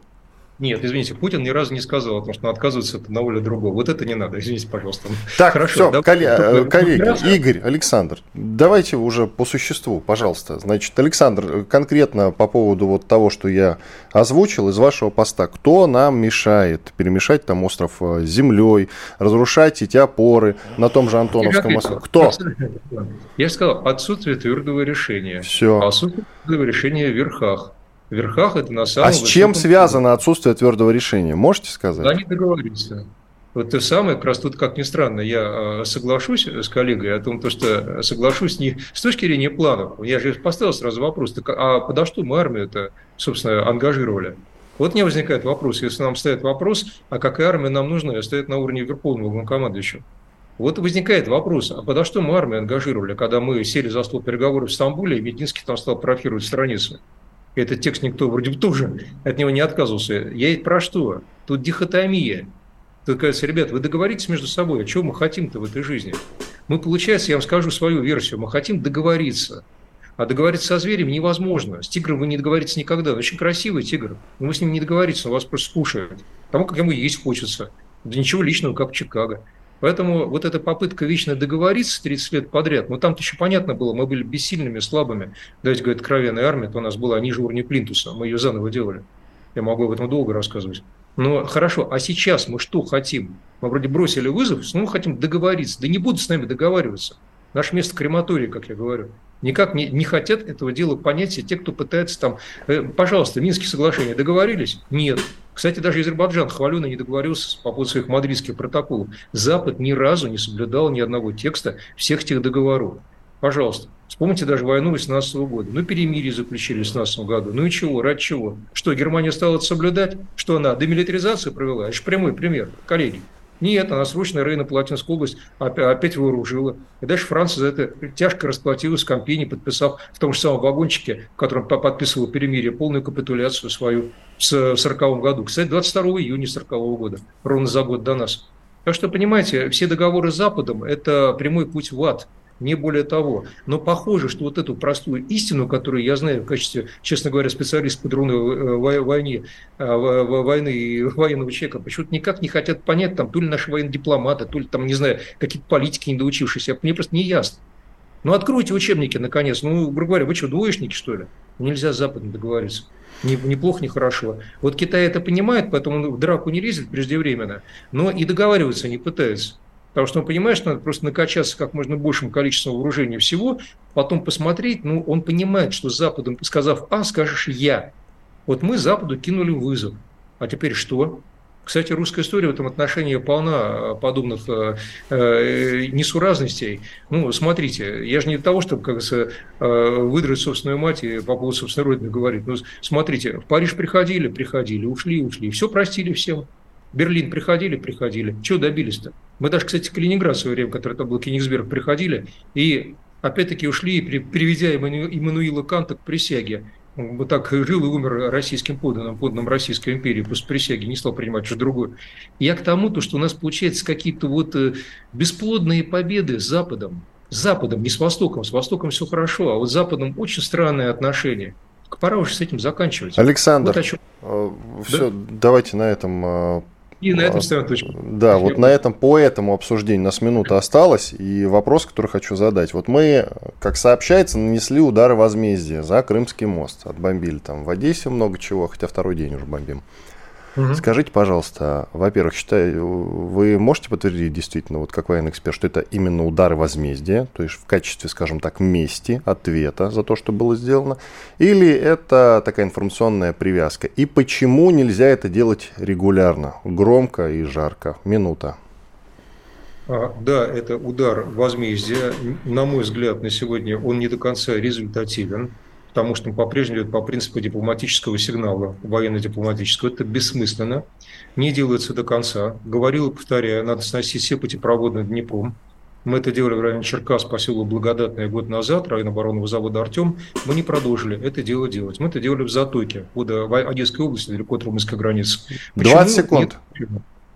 Нет, извините, Путин ни разу не сказал о том, что он отказывается от одного или другого. Вот это не надо, извините, пожалуйста. Так, Хорошо, все, да, коллеги, коллеги Игорь, Александр, давайте уже по существу, пожалуйста. Значит, Александр, конкретно по поводу вот того, что я озвучил из вашего поста, кто нам мешает перемешать там остров э, с землей, разрушать эти опоры на том же Антоновском мосту? Кто? Я сказал, отсутствие твердого решения. Все. Отсутствие твердого решения в верхах верхах это на самом А с чем связано отсутствие твердого решения? Можете сказать? Да, не договориться. Вот то самое, как раз тут, как ни странно, я а, соглашусь с коллегой о том, что соглашусь не с точки зрения планов. Я же поставил сразу вопрос, так, а подо что мы армию это, собственно, ангажировали? Вот мне возникает вопрос, если нам стоит вопрос, а какая армия нам нужна, и стоит на уровне Верховного главнокомандующего. Вот возникает вопрос, а подо что мы армию ангажировали, когда мы сели за стол переговоров в Стамбуле, и Мединский там стал профировать страницу? Этот текст никто вроде бы тоже от него не отказывался. Я про что? Тут дихотомия. Тут кажется, ребят, вы договоритесь между собой, а чего мы хотим-то в этой жизни? Мы, получается, я вам скажу свою версию, мы хотим договориться. А договориться со зверем невозможно. С тигром вы не договоритесь никогда. Он очень красивый тигр, но вы с ним не договоритесь, он вас просто скушает. Тому, как ему есть хочется. Да ничего личного, как в Чикаго. Поэтому вот эта попытка вечно договориться 30 лет подряд, ну там-то еще понятно было, мы были бессильными, слабыми. Давайте говорить, кровяная армия, то у нас была ниже уровня Плинтуса, мы ее заново делали. Я могу об этом долго рассказывать. Но хорошо, а сейчас мы что хотим? Мы вроде бросили вызов, но мы хотим договориться. Да не будут с нами договариваться. Наше место крематории, как я говорю. Никак не, не хотят этого дела понять все те, кто пытается там... Э, пожалуйста, Минские соглашения договорились? Нет. Кстати, даже Азербайджан хвалено не договорился по поводу своих мадридских протоколов. Запад ни разу не соблюдал ни одного текста всех тех договоров. Пожалуйста, вспомните даже войну 18 года. Ну, перемирие заключили в 18 году. Ну и чего, ради чего? Что, Германия стала соблюдать? Что она демилитаризацию провела? Это же прямой пример, коллеги. Нет, она срочно Рейно-Палатинскую область опять вооружила. И дальше Франция за это тяжко расплатилась в Кампине, подписав в том же самом вагончике, в котором подписывал перемирие, полную капитуляцию свою в 1940 году. Кстати, 22 июня 1940 года, ровно за год до нас. Так что, понимаете, все договоры с Западом – это прямой путь в ад – не более того. Но похоже, что вот эту простую истину, которую я знаю в качестве, честно говоря, специалиста по дроновой э, войне, э, войны и военного человека, почему-то никак не хотят понять, там, то ли наши военные дипломаты, то ли там, не знаю, какие-то политики недоучившиеся, мне просто не ясно. Ну, откройте учебники, наконец. Ну, грубо говоря, вы что, двоечники, что ли? Нельзя с Западом договориться. Ни, ни плохо, ни хорошо. Вот Китай это понимает, поэтому в драку не лезет преждевременно, но и договариваться не пытается. Потому что он понимает, что надо просто накачаться как можно большим количеством вооружений всего, потом посмотреть, ну, он понимает, что Западом, сказав А, скажешь Я. Вот мы Западу кинули вызов. А теперь что? Кстати, русская история в этом отношении полна подобных э, э, несуразностей. Ну, смотрите, я же не для того, чтобы, как э, выдрать собственную мать и по поводу собственной родины говорить. Ну, смотрите, в Париж приходили, приходили, ушли, ушли. Все простили всем. Берлин приходили, приходили. Чего добились-то? Мы даже, кстати, Калининград в свое время, который это был Кенигсберг, приходили и опять-таки ушли, приведя Иммануила Канта к присяге. Он вот так жил и умер российским подданным, подданным Российской империи, после присяги, не стал принимать что другое. Я к тому, то, что у нас получается какие-то вот э, бесплодные победы с Западом. С Западом, не с Востоком. С Востоком все хорошо, а вот с Западом очень странные отношения. Пора уже с этим заканчивать. Александр, вот чем... Э, все, да? давайте на этом э, и на этом ставим точку. Да, вот на этом по этому обсуждению у нас минута осталась. И вопрос, который хочу задать. Вот мы, как сообщается, нанесли удары возмездия за Крымский мост. Отбомбили там в Одессе много чего, хотя второй день уже бомбим. Угу. Скажите, пожалуйста, во-первых, считаю, вы можете подтвердить действительно, вот как военный эксперт, что это именно удары возмездия, то есть в качестве, скажем так, мести, ответа за то, что было сделано, или это такая информационная привязка? И почему нельзя это делать регулярно, громко и жарко? Минута. А, да, это удар возмездия. На мой взгляд, на сегодня он не до конца результативен потому что по-прежнему идет по принципу дипломатического сигнала, военно-дипломатического. Это бессмысленно, не делается до конца. Говорил и повторяю, надо сносить все путепроводы над Днепром. Мы это делали в районе Черкас, поселок Благодатное год назад, район оборонного завода «Артем». Мы не продолжили это дело делать. Мы это делали в Затоке, в Одесской области, далеко от румынской границы. Почему? 20 секунд. Нет?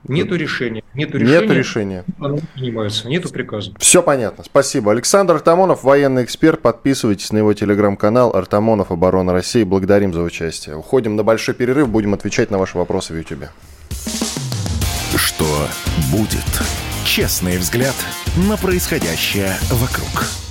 Нету решения. Нету решения. Нету решения. Оно принимается. Нету приказа. Все понятно. Спасибо. Александр Артамонов, военный эксперт. Подписывайтесь на его телеграм-канал Артамонов Оборона России. Благодарим за участие. Уходим на большой перерыв. Будем отвечать на ваши вопросы в YouTube. Что будет? Честный взгляд на происходящее вокруг.